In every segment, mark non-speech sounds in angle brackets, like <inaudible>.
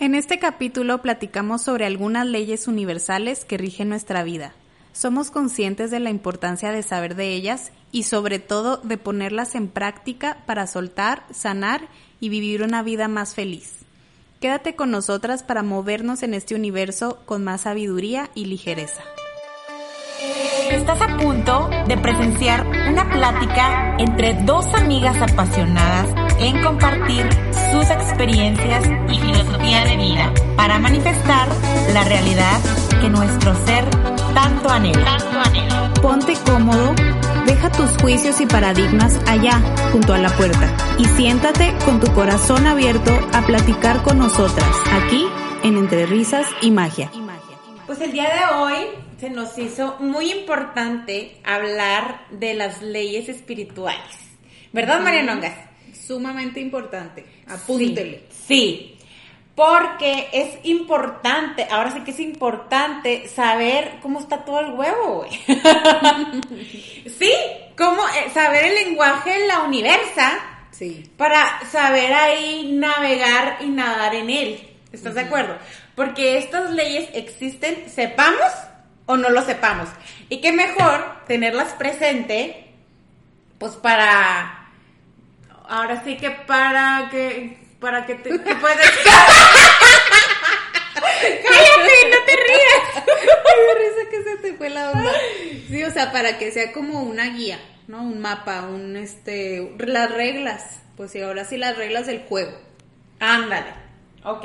En este capítulo platicamos sobre algunas leyes universales que rigen nuestra vida. Somos conscientes de la importancia de saber de ellas y sobre todo de ponerlas en práctica para soltar, sanar y vivir una vida más feliz. Quédate con nosotras para movernos en este universo con más sabiduría y ligereza. Estás a punto de presenciar una plática entre dos amigas apasionadas en compartir sus experiencias y filosofía de vida para manifestar la realidad que nuestro ser tanto anhela. Ponte cómodo, deja tus juicios y paradigmas allá, junto a la puerta, y siéntate con tu corazón abierto a platicar con nosotras, aquí en Entre Risas y Magia. Pues el día de hoy se nos hizo muy importante hablar de las leyes espirituales. ¿Verdad, María Nongas? Sumamente importante. Apúntele. Sí, sí, porque es importante, ahora sí que es importante saber cómo está todo el huevo, güey. <laughs> sí, cómo eh, saber el lenguaje de la universa. Sí. Para saber ahí navegar y nadar en él. ¿Estás de acuerdo? Porque estas leyes existen, sepamos o no lo sepamos. Y qué mejor tenerlas presente, pues para, ahora sí que para que, para que te que puedas... <laughs> ¡Cállate, no te rías! <laughs> Qué risa que se te fue la onda. Sí, o sea, para que sea como una guía, ¿no? Un mapa, un este, las reglas. Pues sí, ahora sí las reglas del juego. Ándale, ok.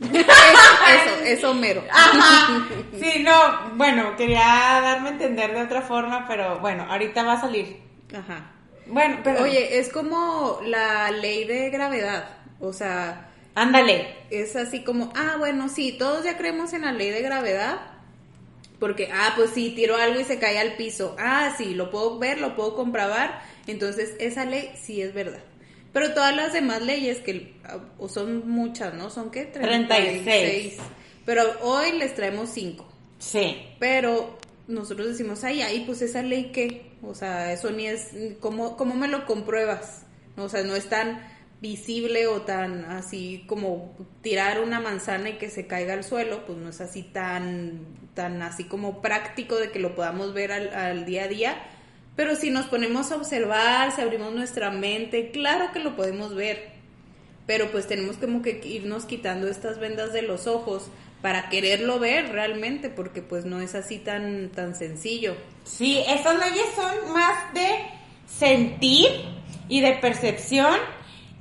Eso, eso mero. Ajá. <laughs> Sí, no, bueno, quería darme a entender de otra forma, pero bueno, ahorita va a salir. Ajá. Bueno, pero... Oye, es como la ley de gravedad. O sea, Ándale. es así como, ah, bueno, sí, todos ya creemos en la ley de gravedad. Porque, ah, pues sí, tiro algo y se cae al piso. Ah, sí, lo puedo ver, lo puedo comprobar. Entonces, esa ley sí es verdad. Pero todas las demás leyes, que ah, o son muchas, ¿no? ¿Son qué? 36. Pero hoy les traemos cinco. Sí. Pero nosotros decimos, ay, ay, pues esa ley qué. O sea, eso ni es, ¿cómo, cómo me lo compruebas? O sea, no es tan visible o tan así como tirar una manzana y que se caiga al suelo, pues no es así tan, tan así como práctico de que lo podamos ver al, al día a día. Pero si nos ponemos a observar, si abrimos nuestra mente, claro que lo podemos ver. Pero pues tenemos como que irnos quitando estas vendas de los ojos para quererlo ver realmente, porque pues no es así tan, tan sencillo. Sí, esas leyes son más de sentir y de percepción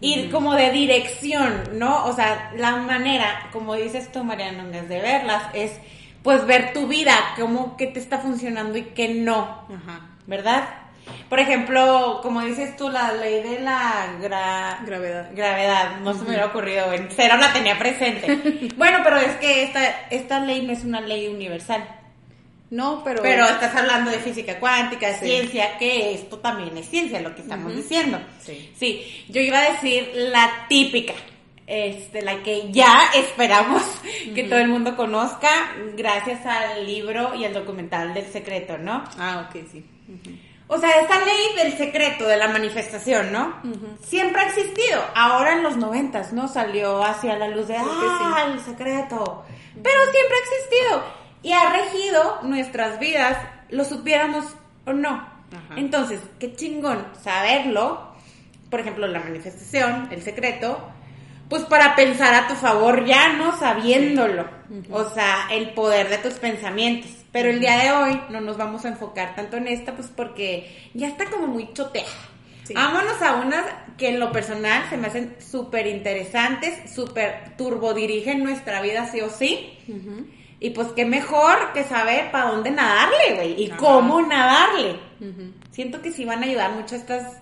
y como de dirección, ¿no? O sea, la manera, como dices tú, Mariana, Núñez, de verlas es pues ver tu vida, cómo que te está funcionando y que no, Ajá. ¿Verdad? Por ejemplo, como dices tú, la ley de la gra- Gravedad. gravedad, no se me hubiera ocurrido, en cero la tenía presente. <laughs> bueno, pero es que esta, esta ley no es una ley universal. No, pero... Pero estás hablando de física cuántica, de Sí. ciencia, que esto también es ciencia, lo que estamos diciendo. Sí. Sí, yo iba a decir la típica, este, la que ya esperamos <laughs> que todo el mundo conozca gracias al libro y al documental del secreto, ¿no? Ah, ok, sí. O sea, esta ley del secreto, de la manifestación, ¿no? Siempre ha existido. Ahora en los noventas, ¿no? Salió hacia la luz de, ah, el secreto. Pero siempre ha existido. Y ha regido nuestras vidas, lo supiéramos o no. Ajá. Entonces, qué chingón saberlo. Por ejemplo, la manifestación, el secreto. Pues para pensar a tu favor ya, ¿no? Sabiéndolo. O sea, el poder de tus pensamientos. Pero el día de hoy no nos vamos a enfocar tanto en esta, pues porque ya está como muy choteada. Sí. Vámonos a unas que en lo personal se me hacen súper interesantes, súper turbodirigen nuestra vida sí o sí. Y pues qué mejor que saber para dónde nadarle, güey, y Ajá. cómo nadarle. Siento que sí van a ayudar mucho estas,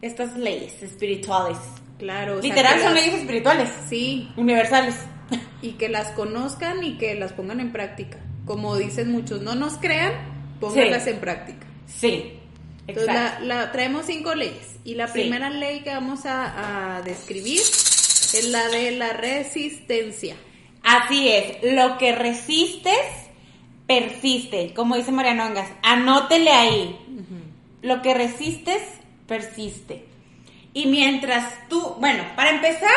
estas leyes espirituales. Claro. o sea, Literal son leyes espirituales, Sí, universales. y que las conozcan y que las pongan en práctica. Como dicen muchos, no nos crean, pónganlas Sí. en práctica. Sí, Entonces, la, exacto. la- traemos cinco leyes. Y la Sí. primera ley que vamos a, a describir es la de la resistencia. Así es, lo que resistes, persiste. Como dice Mariano Angas, anótele ahí. Lo que resistes, persiste. Y mientras tú, bueno, para empezar,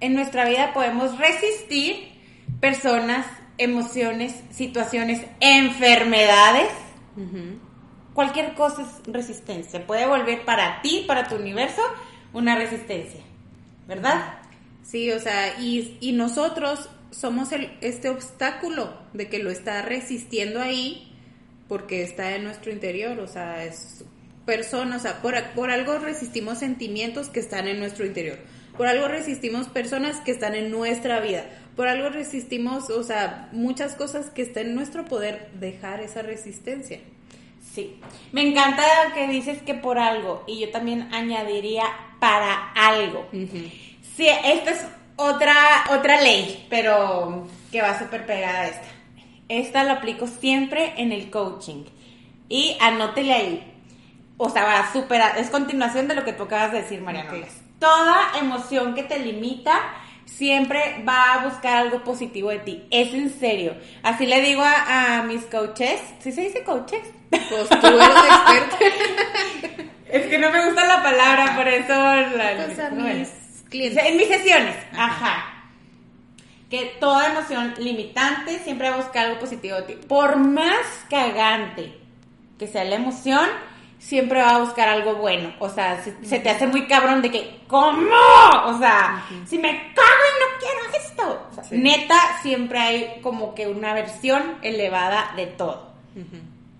en nuestra vida podemos resistir personas, emociones, situaciones, enfermedades. Cualquier cosa es resistencia. Puede volver para ti, para tu universo, una resistencia. ¿Verdad? Sí, o sea, y, y nosotros somos el, este obstáculo de que lo está resistiendo ahí porque está en nuestro interior, o sea, es persona, o sea, por, por algo resistimos sentimientos que están en nuestro interior, por algo resistimos personas que están en nuestra vida, por algo resistimos, o sea, muchas cosas que están en nuestro poder dejar esa resistencia. Sí. Me encanta que dices que por algo, y yo también añadiría para algo. Sí, esta es otra, otra ley, pero que va súper pegada a esta. Esta la aplico siempre en el coaching. Y anótele ahí. O sea, va súper, es continuación de lo que tú acabas de decir, Mariana. Ok. Toda emoción que te limita siempre va a buscar algo positivo de ti. Es en serio. Así le digo a, a mis coaches. ¿Sí se dice coaches? Pues tú eres experta. <laughs> Es que no me gusta la palabra, por eso la, Pues a bueno. mis clientes. En mis sesiones, ajá. Que toda emoción limitante siempre va a buscar algo positivo de ti. Por más cagante que sea la emoción, siempre va a buscar algo bueno. O sea, se, se te hace muy cabrón de que, ¿cómo? O sea, si me cago y no quiero esto. O sea, Sí. Neta, siempre hay como que una versión elevada de todo.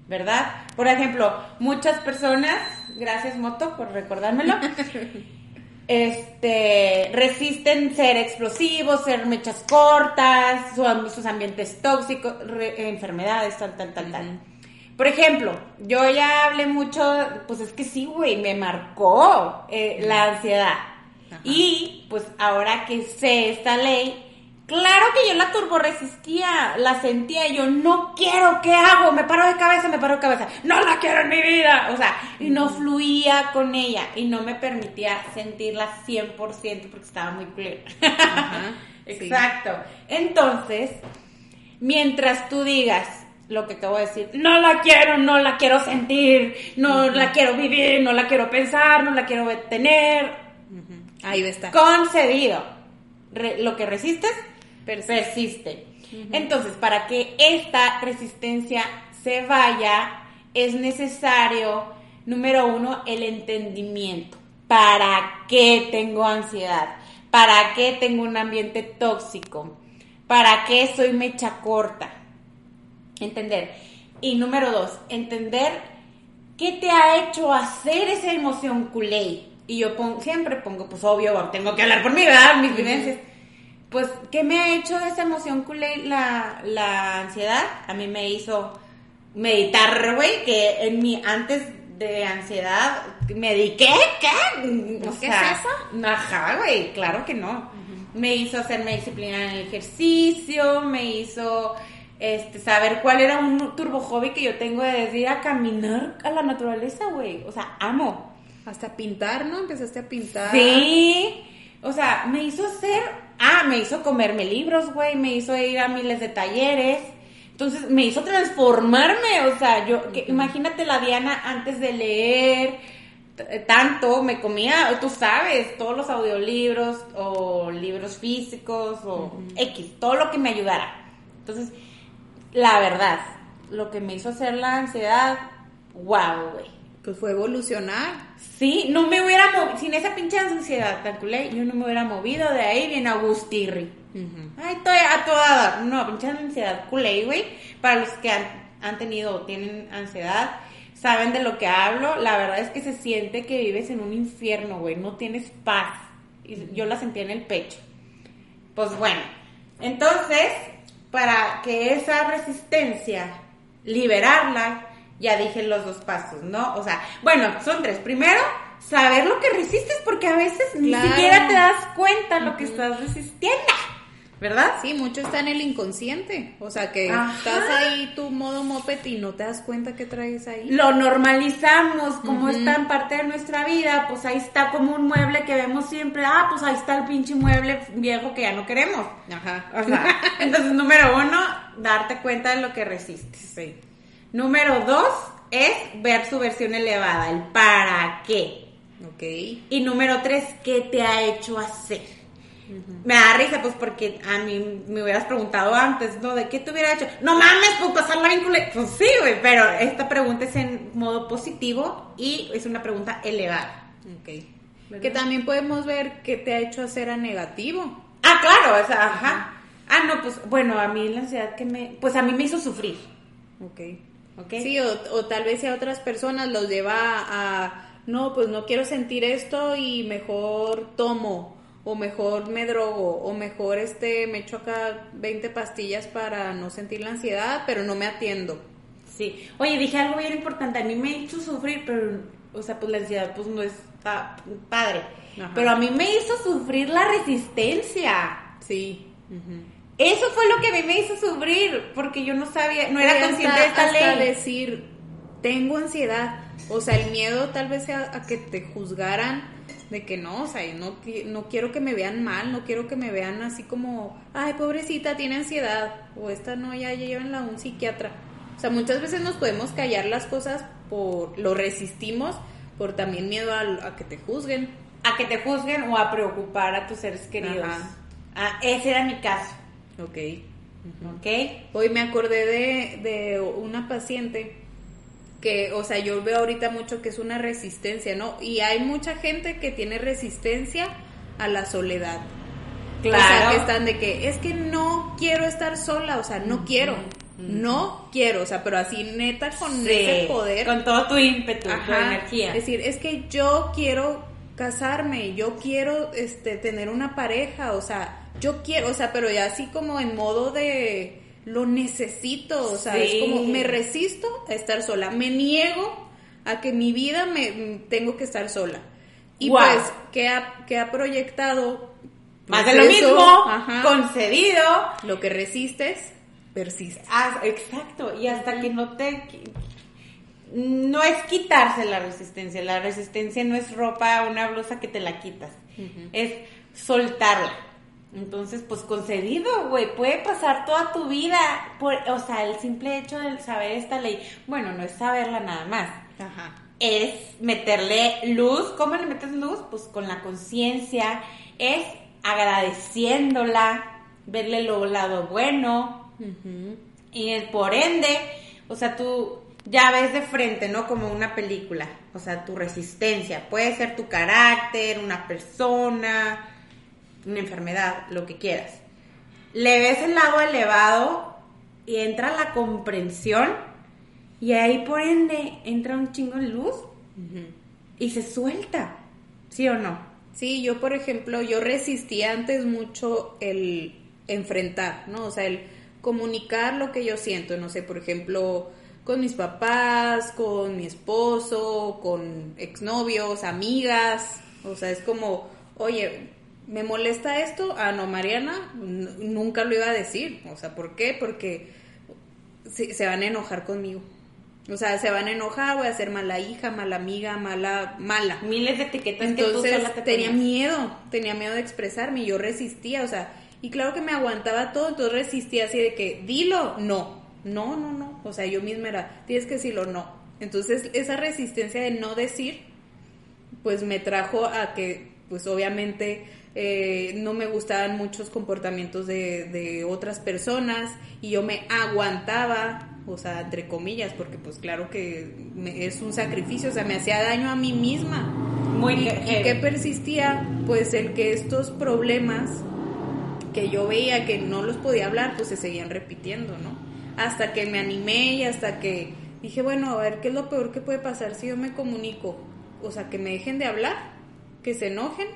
¿verdad? Por ejemplo, muchas personas, gracias Moto por recordármelo, <laughs> este, resisten ser explosivos, ser mechas cortas, su- sus ambientes tóxicos, re- enfermedades, tal, tal, tal, tal. Por ejemplo, yo ya hablé mucho, pues es que sí, güey, me marcó eh, la ansiedad. Ajá. Y pues ahora que sé esta ley, claro que yo la turbo resistía, la sentía, y yo no quiero, ¿qué hago? Me paro de cabeza, me paro de cabeza, no la quiero en mi vida, o sea, y no fluía con ella y no me permitía sentirla 100% porque estaba muy clara. Ajá, <laughs> sí. Exacto. Entonces, mientras tú digas lo que acabo de decir, no la quiero, no la quiero sentir, no la quiero vivir, no la quiero pensar, no la quiero tener, Ahí estar. concedido. Re- lo que resistes, Persiste. persiste. Entonces, para que esta resistencia se vaya, es necesario, número uno, el entendimiento. ¿Para qué tengo ansiedad? ¿Para qué tengo un ambiente tóxico? ¿Para qué soy mecha corta? Entender. Y número dos, entender qué te ha hecho hacer esa emoción culé. Y yo pon- siempre pongo, pues obvio, tengo que hablar por mí, ¿verdad? Mis vivencias. Pues, ¿qué me ha hecho esa emoción culé la, la ansiedad? A mí me hizo meditar, güey, que en mi, antes de ansiedad, me dediqué, ¿qué? O ¿Qué es eso? Ajá, güey, claro que no. Me hizo hacerme disciplina en el ejercicio, me hizo este saber cuál era un turbo hobby que yo tengo de decir a caminar a la naturaleza, güey. O sea, amo. Hasta pintar, ¿no? Empezaste a pintar. Sí. O sea, me hizo hacer. Ah, me hizo comerme libros, güey. Me hizo ir a miles de talleres. Entonces, me hizo transformarme. O sea, yo. que- imagínate la Diana antes de leer t- tanto. Me comía, tú sabes, todos los audiolibros o libros físicos o X. Todo lo que me ayudara. Entonces, la verdad, lo que me hizo hacer la ansiedad. Wow, güey. Pues fue evolucionar. Sí, no me hubiera movido, sin esa pinche ansiedad tan culé, yo no me hubiera movido de ahí bien Agustirri. Ay, estoy a toda. No, pinche ansiedad culé, güey. Para los que han, han tenido o tienen ansiedad, saben de lo que hablo. La verdad es que se siente que vives en un infierno, güey. No tienes paz. Y yo la sentía en el pecho. Pues bueno, entonces, para que esa resistencia, liberarla, ya dije los dos pasos, ¿no? O sea, bueno, son tres. Primero, saber lo que resistes, porque a veces ni siquiera te das cuenta lo que estás resistiendo, ¿verdad? Sí, mucho está en el inconsciente. O sea, que Ajá. estás ahí tu modo moped y no te das cuenta que traes ahí. Lo normalizamos como está en parte de nuestra vida, pues ahí está como un mueble que vemos siempre, ah, pues ahí está el pinche mueble viejo que ya no queremos. Ajá. O sea, <laughs> entonces, número uno, darte cuenta de lo que resistes. Sí. Número dos es ver su versión elevada, el para qué. Ok. Y número tres, ¿qué te ha hecho hacer? Me da risa, pues, porque a mí me hubieras preguntado antes, ¿no? ¿De qué te hubiera hecho? No mames, pues pasarla bien culé. Pues sí, güey, pero esta pregunta es en modo positivo y es una pregunta elevada. Ok. ¿Verdad? Que también podemos ver qué te ha hecho hacer a negativo. Ah, claro, o sea, ajá. Ah, no, pues, bueno, a mí la ansiedad que me... Pues a mí me hizo sufrir, Ok. ¿ok? Sí, o, o tal vez si a otras personas los lleva a, no, pues no quiero sentir esto y mejor tomo, o mejor me drogo, o mejor este me echo acá 20 pastillas para no sentir la ansiedad, pero no me atiendo. Sí. Oye, dije algo bien importante. A mí me hizo sufrir, pero, o sea, pues la ansiedad, pues no está padre. Ajá. Pero a mí me hizo sufrir la resistencia. Sí. Eso fue lo que a mí me hizo sufrir, porque yo no sabía, no era consciente de esta hasta ley. decir, tengo ansiedad. O sea, el miedo tal vez sea a que te juzgaran de que no, o sea, no, no quiero que me vean mal, no quiero que me vean así como, ay, pobrecita, tiene ansiedad, o esta no, ya llévenla a un psiquiatra. O sea, muchas veces nos podemos callar las cosas por, lo resistimos por también miedo a, a que te juzguen. A que te juzguen o a preocupar a tus seres queridos. Ah, ese era mi caso, Ok. ¿ok? Hoy me acordé de, de una paciente que, o sea, yo veo ahorita mucho que es una resistencia, ¿no? Y hay mucha gente que tiene resistencia a la soledad. O sea, que están de que es que no quiero estar sola, o sea, no quiero, no quiero, o sea, pero así neta con Sí, ese poder. Con todo tu ímpetu, tu energía. Es decir, es que yo quiero casarme, yo quiero este tener una pareja, o sea, yo quiero, o sea, pero ya así como en modo de lo necesito, o sea, Sí. es como me resisto a estar sola, me niego a que mi vida me tengo que estar sola. Y pues que ha que ha proyectado Más pues de lo eso, mismo, ajá, concedido. lo que resistes persiste. Ah, exacto, y hasta que no te... No es quitarse la resistencia, la resistencia no es ropa, una blusa que te la quitas, es soltarla. Entonces, pues concedido, güey, puede pasar toda tu vida, por, o sea, el simple hecho de saber esta ley, bueno, no es saberla nada más, Ajá. es meterle luz. ¿Cómo le metes luz? Pues con la conciencia, es agradeciéndola, verle lo lado bueno Ujú. y eh, por ende, o sea, tú ya ves de frente, ¿no? Como una película, o sea, tu resistencia, puede ser tu carácter, una persona, una enfermedad, lo que quieras. Le ves el lado elevado y entra la comprensión y ahí por ende entra un chingo de luz y se suelta, ¿sí o no? Sí, yo por ejemplo, yo resistía antes mucho el enfrentar, ¿no? O sea, el comunicar lo que yo siento, no sé, por ejemplo, con mis papás, con mi esposo, con exnovios, amigas, o sea, es como, oye, ¿me molesta esto? Ah, no, Mariana, nunca lo iba a decir, o sea, ¿por qué? Porque se, se van a enojar conmigo. O sea, se van a enojar, voy a ser mala hija, mala amiga, mala, mala. Miles de etiquetas que tú Entonces sola te tenía ponías. miedo, tenía miedo de expresarme y yo resistía, o sea, y claro que me aguantaba todo, entonces resistía así de que, dilo, no, no, no, no, o sea, yo misma era, tienes que decirlo, no. Entonces esa resistencia de no decir, pues me trajo a que, pues obviamente eh, no me gustaban muchos comportamientos de, de otras personas y yo me aguantaba, o sea, entre comillas, porque pues claro que me- es un sacrificio, o sea, me hacía daño a mí misma. Muy ¿Y, y qué persistía? Pues el que estos problemas que yo veía que no los podía hablar, pues se seguían repitiendo, ¿no? Hasta que me animé y hasta que dije, bueno, a ver, ¿qué es lo peor que puede pasar si yo me comunico? O sea, que me dejen de hablar, que se enojen.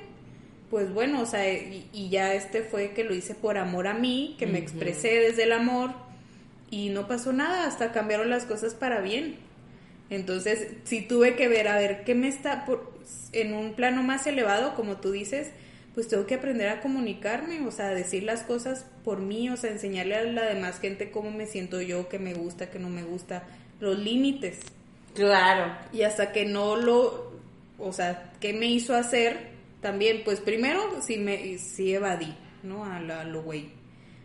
Pues bueno, o sea, y, y ya este fue que lo hice por amor a mí, que me expresé desde el amor y no pasó nada, hasta cambiaron las cosas para bien. Entonces, sí tuve que ver, a ver, ¿qué me está, por- en un plano más elevado, como tú dices, pues tengo que aprender a comunicarme, o sea, a decir las cosas por mí, o sea, enseñarle a la demás gente cómo me siento yo, qué me gusta, qué no me gusta, los límites. Claro. Y hasta que no lo, o sea, ¿qué me hizo hacer? También, pues primero sí, me, sí evadí, ¿no? A, la, a lo güey.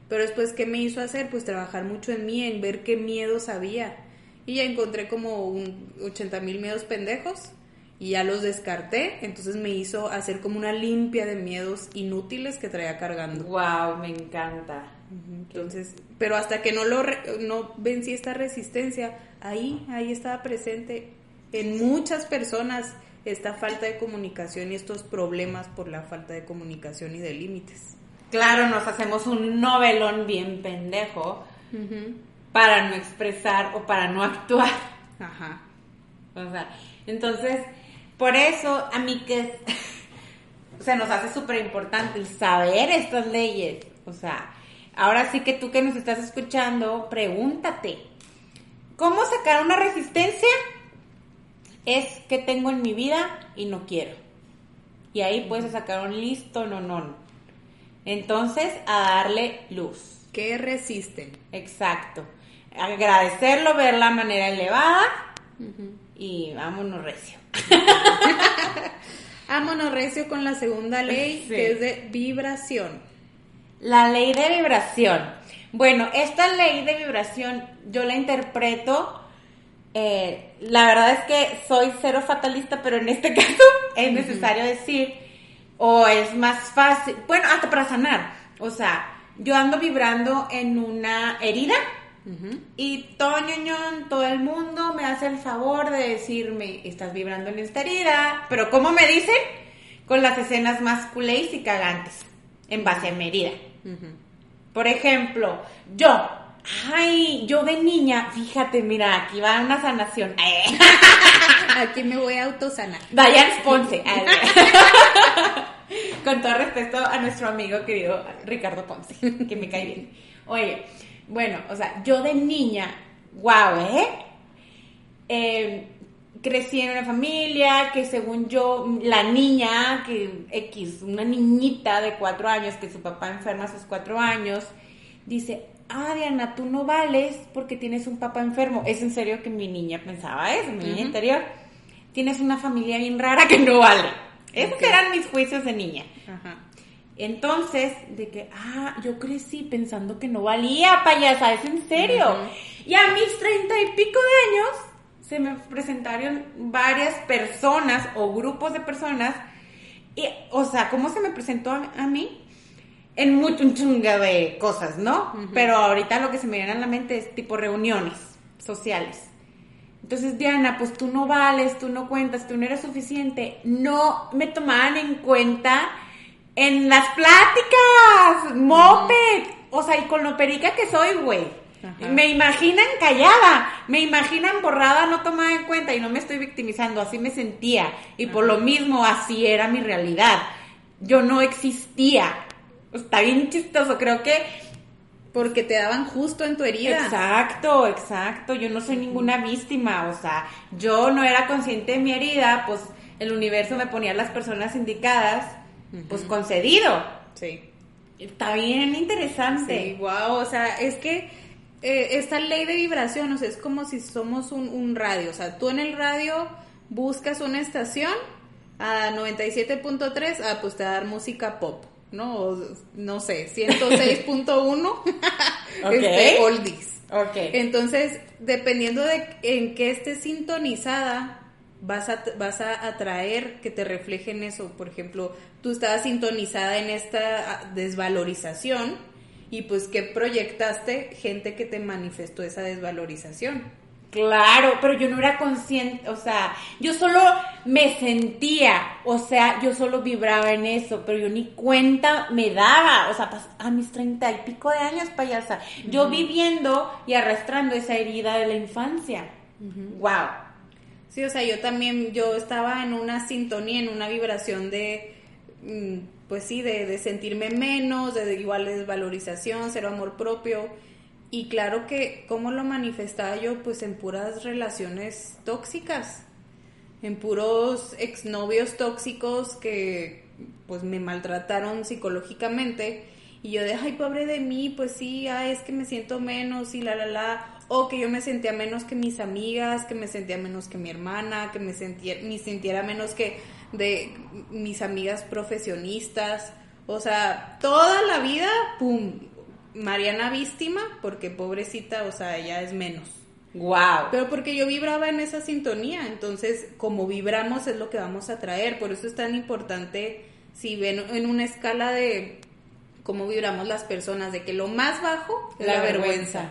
Pero después, ¿qué me hizo hacer? Pues trabajar mucho en mí, en ver qué miedos había. Y ya encontré como un 80 mil miedos pendejos y ya los descarté. Entonces me hizo hacer como una limpia de miedos inútiles que traía cargando. Wow, me encanta. Entonces, pero hasta que no lo no vencí esta resistencia, ahí ahí estaba presente en muchas personas esta falta de comunicación y estos problemas por la falta de comunicación y de límites. Claro, nos hacemos un novelón bien pendejo para no expresar o para no <laughs> actuar. Ajá. O sea, entonces, por eso a mí que <laughs> se nos hace súper importante el saber estas leyes. O sea, ahora sí que tú que nos estás escuchando, pregúntate, ¿cómo sacar una resistencia? Es que tengo en mi vida y no quiero. Y ahí puedes sacar un listo, no, no. Entonces, a darle luz. ¿Qué resisten? Exacto. Agradecerlo, ver la manera elevada y vámonos recio. <laughs> Vámonos recio con la segunda ley, <laughs> Sí. que es de vibración. La ley de vibración. Bueno, esta ley de vibración yo la interpreto, eh, la verdad es que soy cero fatalista, pero en este <laughs> caso es necesario decir, o es más fácil, bueno, hasta para sanar. O sea, yo ando vibrando en una herida y todo ñoñón, todo el mundo me hace el favor de decirme, estás vibrando en esta herida, pero ¿cómo me dicen? Con las escenas más culés y cagantes, en base a mi herida. Por ejemplo, yo, ay, yo de niña, fíjate, mira, aquí va una sanación. <laughs> Aquí me voy a autosanar. Diane Ponce. Ay, <laughs> Con todo respeto a nuestro amigo querido Ricardo Ponce, que me cae bien. Oye, bueno, o sea, yo de niña, wow, ¿eh? Eh, crecí en una familia que según yo, la niña, que X, una niñita de cuatro años, que su papá enferma a sus cuatro años, dice, ah, Diana, tú no vales porque tienes un papá enfermo. Es en serio que mi niña pensaba eso, mi niña interior. Tienes una familia bien rara que no vale. Esos eran mis juicios de niña. Ajá. Entonces, de que, ah, yo crecí pensando que no valía, payasa, es en serio. Y a mis treinta y pico de años se me presentaron varias personas o grupos de personas. Y, o sea, ¿cómo se me presentó a, a mí? En mucho un chunga de cosas, ¿no? Pero ahorita lo que se me viene a la mente es tipo reuniones sociales. Entonces, Diana, pues tú no vales, tú no cuentas, tú no eres suficiente. No me tomaban en cuenta en las pláticas, moped. O sea, y con lo perica que soy, güey. Ajá. Me imaginan callada, me imaginan borrada, no tomada en cuenta y no me estoy victimizando, así me sentía. Y por lo mismo, así era mi realidad. Yo no existía. Está bien chistoso, creo que Porque te daban justo en tu herida. Exacto, exacto. Yo no soy ninguna víctima, o sea, yo no era consciente de mi herida, pues el universo me ponía las personas indicadas, pues concedido. Sí. Está bien interesante. Sí, wow, o sea, es que eh, esta ley de vibración, o sea, es como si somos un, un radio, o sea, tú en el radio buscas una estación a 97.3, ah, pues te va a dar música pop, ¿no? No sé, 106.1, <laughs> este, Ok. oldies. Ok. Entonces, dependiendo de en qué estés sintonizada, vas a, vas a atraer que te reflejen eso. Por ejemplo, tú estabas sintonizada en esta ah, desvalorización y pues que proyectaste gente que te manifestó esa desvalorización. Claro, pero yo no era consciente, o sea, yo solo me sentía, o sea, yo solo vibraba en eso, pero yo ni cuenta me daba, o sea, a mis treinta y pico de años, payasa, yo viviendo y arrastrando esa herida de la infancia. Wow. Sí, o sea, yo también, yo estaba en una sintonía, en una vibración de, mm, pues sí, de, de sentirme menos, de, igual desvalorización, cero amor propio. Y claro que, ¿cómo lo manifestaba yo? Pues en puras relaciones tóxicas. en puros exnovios tóxicos que pues me maltrataron psicológicamente y yo de, ay, pobre de mí, pues sí, ay, es que me siento menos y la, la, la, o que yo me sentía menos que mis amigas, que me sentía menos que mi hermana, que me sentía, me sintiera menos que de mis amigas profesionistas, o sea, toda la vida, pum, Mariana víctima, porque pobrecita, o sea, ella es menos. Wow. Pero porque yo vibraba en esa sintonía, entonces como vibramos es lo que vamos a traer, por eso es tan importante si ven en una escala de cómo vibramos las personas, de que lo más bajo es la, vergüenza.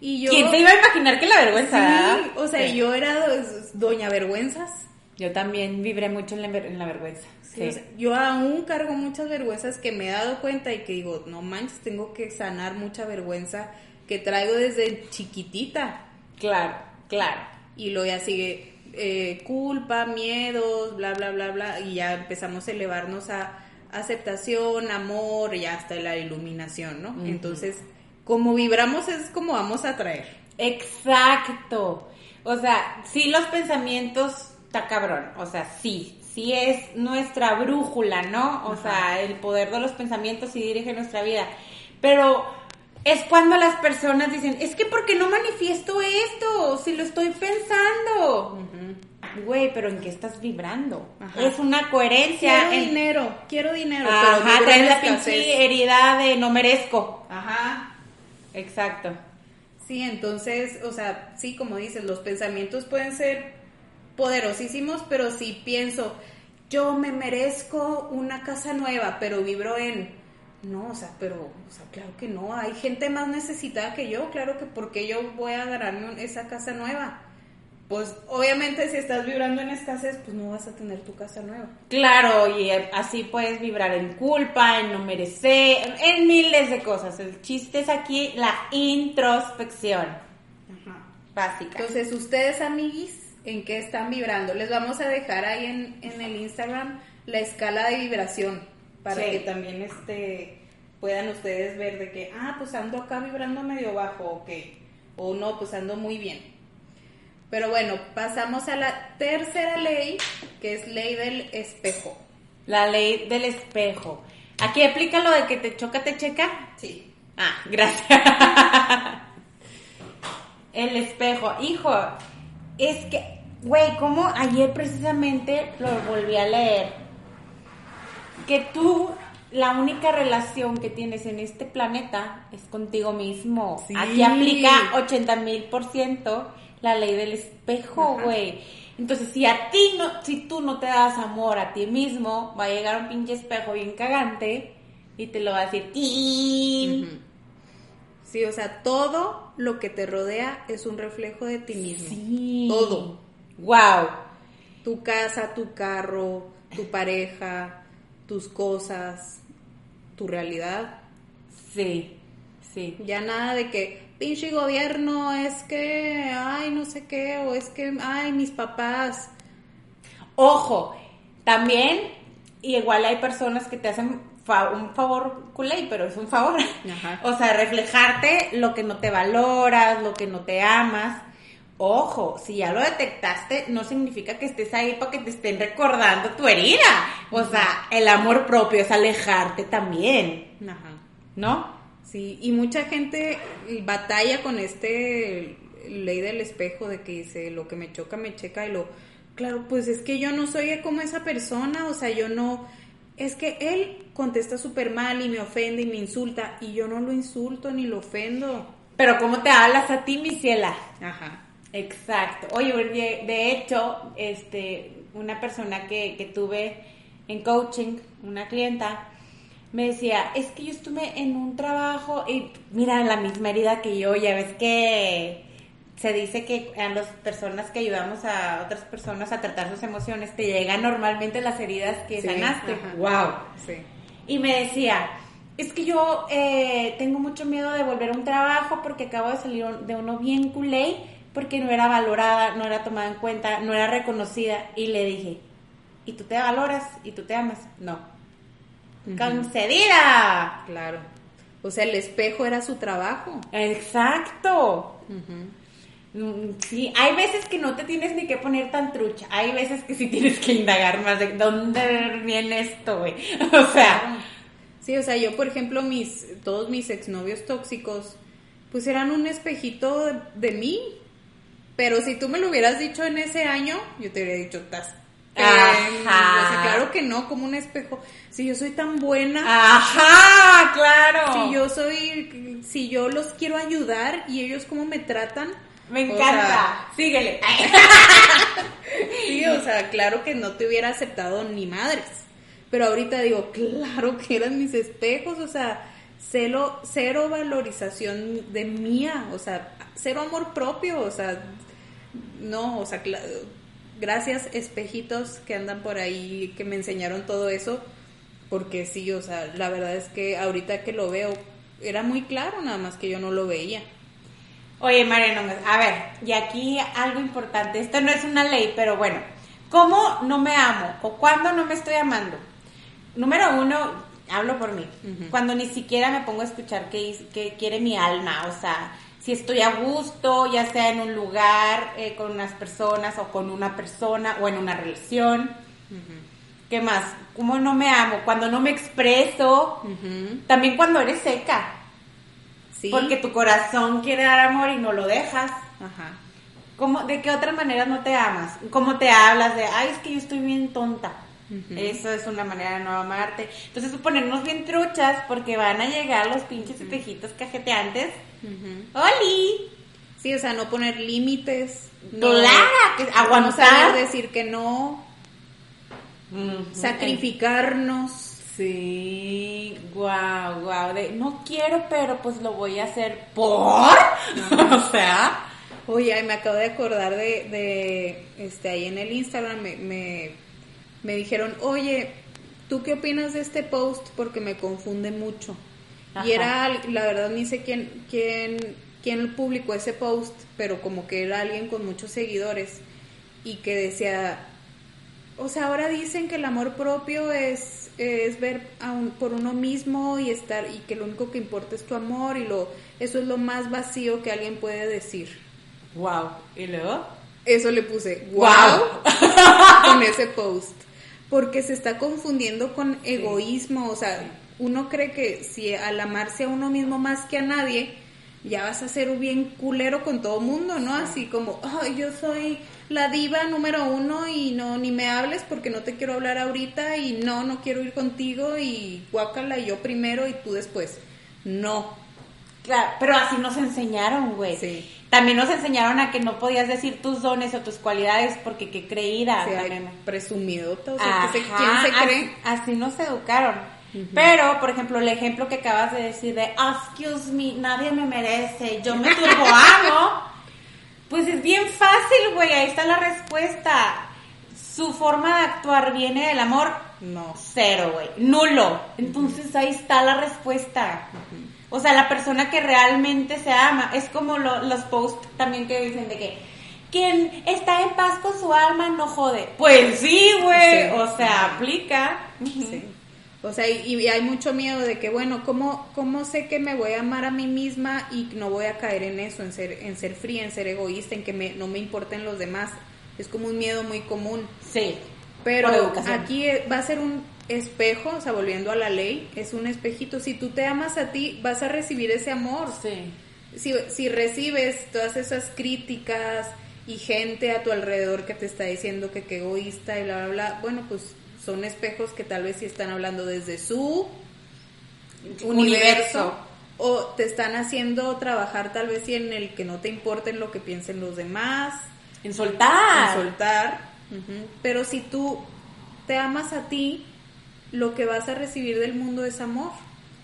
Y yo, ¿Quién te iba a imaginar que la vergüenza? Sí, o sea, yo era doña vergüenzas. Yo también vibré mucho en la, en la vergüenza. Sí. yo aún cargo muchas vergüenzas que me he dado cuenta y que digo, no manches, tengo que sanar mucha vergüenza que traigo desde chiquitita. Claro, claro. Y luego ya sigue eh, culpa, miedos, bla, bla, bla, bla, y ya empezamos a elevarnos a aceptación, amor y hasta la iluminación, ¿no? Entonces, como vibramos es como vamos a traer. Exacto. O sea, sí los pensamientos, está cabrón. O sea, sí, sí es nuestra brújula, ¿no? O sea, el poder de los pensamientos y dirige nuestra vida. Pero es cuando las personas dicen, es que ¿por qué no manifiesto esto? Si lo estoy pensando güey, pero ¿en qué estás vibrando? Es una coherencia. Quiero dinero, quiero dinero. Ajá, traes la pinche herida de no merezco. Ajá, exacto. Sí, entonces, o sea, sí, como dices, los pensamientos pueden ser poderosísimos, pero si pienso, yo me merezco una casa nueva, pero vibro en, no, o sea, pero, o sea, claro que no, hay gente más necesitada que yo, claro que porque yo voy a ganarme esa casa nueva pues obviamente si estás vibrando en escasez, pues no vas a tener tu casa nueva. Claro, y así puedes vibrar en culpa, en no merecer, en miles de cosas. El chiste es aquí la introspección. Ajá. Básica. Entonces, ustedes, amiguis, ¿en qué están vibrando? Les vamos a dejar ahí en, en el Instagram la escala de vibración para que también este puedan ustedes ver de que, ah, pues ando acá vibrando medio bajo, ok. O no, pues ando muy bien. Pero bueno, pasamos a la tercera ley, que es ley del espejo. La ley del espejo. ¿Aquí aplica lo de que te choca, te checa? Sí. Ah, gracias. <laughs> El espejo. Hijo, es que, güey, como ayer precisamente lo volví a leer. Que tú, la única relación que tienes en este planeta es contigo mismo. Aquí aplica 80 mil por ciento la ley del espejo, güey. Entonces, si a ti no, si tú no te das amor a ti mismo, va a llegar un pinche espejo bien cagante y te lo va a decir, ¡Tin! Sí, o sea, todo lo que te rodea es un reflejo de ti mismo. Sí. Todo. Wow. Tu casa, tu carro, tu pareja, tus cosas, tu realidad. Sí, sí. Ya nada de que, pinche gobierno, es que, ay, no sé qué, o es que, ay, mis papás. Ojo, también, igual hay personas que te hacen un favor culé, pero es un favor. <laughs> o sea, reflejarte lo que no te valoras, lo que no te amas. Ojo, si ya lo detectaste, no significa que estés ahí para que te estén recordando tu herida. O sea, el amor propio es alejarte también. Ajá. ¿No? Sí, y mucha gente batalla con este ley del espejo de que dice lo que me choca me checa y lo claro, pues es que yo no soy como esa persona, o sea, yo no es que él contesta súper mal y me ofende y me insulta y yo no lo insulto ni lo ofendo. Pero ¿cómo te hablas a ti, mi ciela? Ajá. Exacto. Oye, de hecho, este, una persona que, que tuve en coaching, una clienta, me decía, es que yo estuve en un trabajo y mira, la misma herida que yo, ya ves que se dice que a las personas que ayudamos a otras personas a tratar sus emociones, te llegan normalmente las heridas que sanaste. ¡Wow! Sí. Y me decía, es que yo eh, tengo mucho miedo de volver a un trabajo porque acabo de salir de uno bien culé, porque no era valorada, no era tomada en cuenta, no era reconocida. Y le dije, ¿y tú te valoras? ¿Y tú te amas? No concedida. Claro. O sea, el espejo era su trabajo. Exacto. Mm, Sí, hay veces que no te tienes ni que poner tan trucha. Hay veces que sí tienes que indagar más de dónde viene esto, güey. <laughs> O sea, Sí, o sea, yo, por ejemplo, mis, todos mis exnovios tóxicos, pues eran un espejito de, de mí. Pero si tú me lo hubieras dicho en ese año, yo te hubiera dicho, estás. Ajá. O sea, claro que no, como un espejo. Si yo soy tan buena, ajá, claro. si yo soy, si yo los quiero ayudar y ellos cómo me tratan. Me o encanta. sea, Síguele. <laughs> Sí, o sea, claro que no te hubiera aceptado ni madres. Pero ahorita digo, claro que eran mis espejos, o sea, cero, cero valorización de mía, o sea, cero amor propio, o sea, no, o sea, gracias espejitos que andan por ahí, que me enseñaron todo eso, porque sí, o sea, la verdad es que ahorita que lo veo, era muy claro, nada más que yo no lo veía. Oye, Mariano, a ver, y aquí algo importante. Esto no es una ley, pero bueno. ¿Cómo no me amo? ¿O cuándo no me estoy amando? Número uno, hablo por mí. Cuando ni siquiera me pongo a escuchar qué, quiere mi alma. O sea, si estoy a gusto, ya sea en un lugar, eh, con unas personas, o con una persona, o en una relación. ¿Qué más? ¿Cómo no me amo? Cuando no me expreso. También cuando eres seca. Sí. Porque tu corazón quiere dar amor y no lo dejas. Ajá. ¿Cómo, ¿De qué otras maneras no te amas? ¿Cómo te hablas de, ay, es que yo estoy bien tonta? Eso es una manera de no amarte. Entonces, ponernos bien truchas porque van a llegar los pinches espejitos cajeteantes. Ujú. ¡Oli! Sí, o sea, no poner límites. No, Claro, que no aguantar. saber decir que no, sacrificarnos. Sí, guau, guau. De, no quiero, pero pues lo voy a hacer por. <laughs> o sea. Oye, ay, me acabo de acordar de, de este, ahí en el Instagram me, me, me dijeron, oye, ¿tú qué opinas de este post? Porque me confunde mucho. Ajá. Y era, la verdad, ni sé quién, quién, quién publicó ese post, pero como que era alguien con muchos seguidores y que decía, o sea, ahora dicen que el amor propio es, es ver a un- por uno mismo y estar y que lo único que importa es tu amor y lo eso es lo más vacío que alguien puede decir. Wow. ¿Y luego? Eso le puse wow, con ese post. Porque se está confundiendo con egoísmo. O sea, uno cree que si al amarse a uno mismo más que a nadie, ya vas a ser bien culero con todo mundo, ¿no? Así como, "Ay, yo soy la diva número uno y no, ni me hables porque no te quiero hablar ahorita y no, no quiero ir contigo y guácala y yo primero y tú después. No. Claro, pero así nos enseñaron, güey. Sí. También nos enseñaron a que no podías decir tus dones o tus cualidades porque qué creída. O sea, también. presumidota, o sea, ¿qué se- Ajá, ¿quién se así- cree? Así, nos educaron. Pero, por ejemplo, el ejemplo que acabas de decir de, excuse me, nadie me merece, yo me turbo amo. <laughs> Pues es bien fácil, güey, ahí está la respuesta. Su forma de actuar viene del amor, No. cero, güey, nulo. Entonces ahí está la respuesta. O sea, la persona que realmente se ama, es como lo- los posts también que dicen de que quien está en paz con su alma no jode. Pues sí, güey, Sí. o sea, aplica. Sí. O sea, y, y hay mucho miedo de que, bueno, ¿cómo, ¿cómo sé que me voy a amar a mí misma y no voy a caer en eso, en ser, en ser fría, en ser egoísta, en que me, no me importen los demás? Es como un miedo muy común. Sí. Pero aquí va a ser un espejo, o sea, volviendo a la ley, es un espejito. Si tú te amas a ti, vas a recibir ese amor. Sí. Si, si recibes todas esas críticas y gente a tu alrededor que te está diciendo que qué egoísta y bla, bla, bla, bueno, pues son espejos que tal vez sí están hablando desde su universo, Universo. o te están haciendo trabajar tal vez sí en el que no te importen lo que piensen los demás, En soltar. en soltar, ujú. pero si tú te amas a ti, lo que vas a recibir del mundo es amor.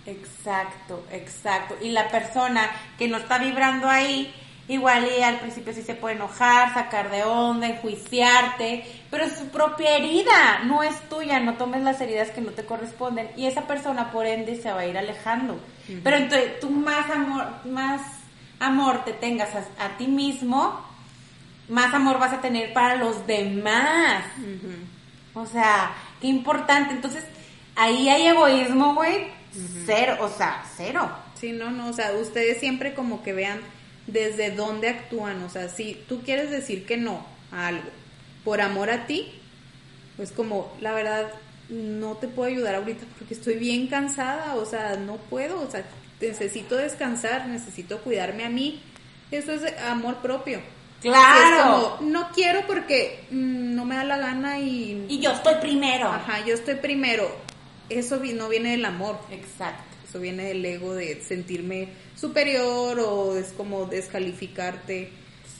Exacto, exacto. Y la persona que no está vibrando ahí, igual y al principio sí se puede enojar, sacar de onda, enjuiciarte, pero es su propia herida, no es tuya, no tomes las heridas que no te corresponden y esa persona por ende se va a ir alejando. Pero entonces tú más amor, más amor te tengas a, a ti mismo, más amor vas a tener para los demás. O sea, qué importante. Entonces, ahí hay egoísmo, güey. Cero, o sea, cero. Sí, no, no, o sea, ustedes siempre como que vean desde dónde actúan. O sea, si tú quieres decir que no a algo por amor a ti, pues como, la verdad, no te puedo ayudar ahorita porque estoy bien cansada, o sea, no puedo, o sea, necesito descansar, necesito cuidarme a mí. Eso es amor propio. Claro. no quiero porque mm, no me da la gana y... Y yo estoy primero. Ajá, yo estoy primero. Eso no viene del amor. Exacto. Eso viene del ego de sentirme superior o es como descalificarte,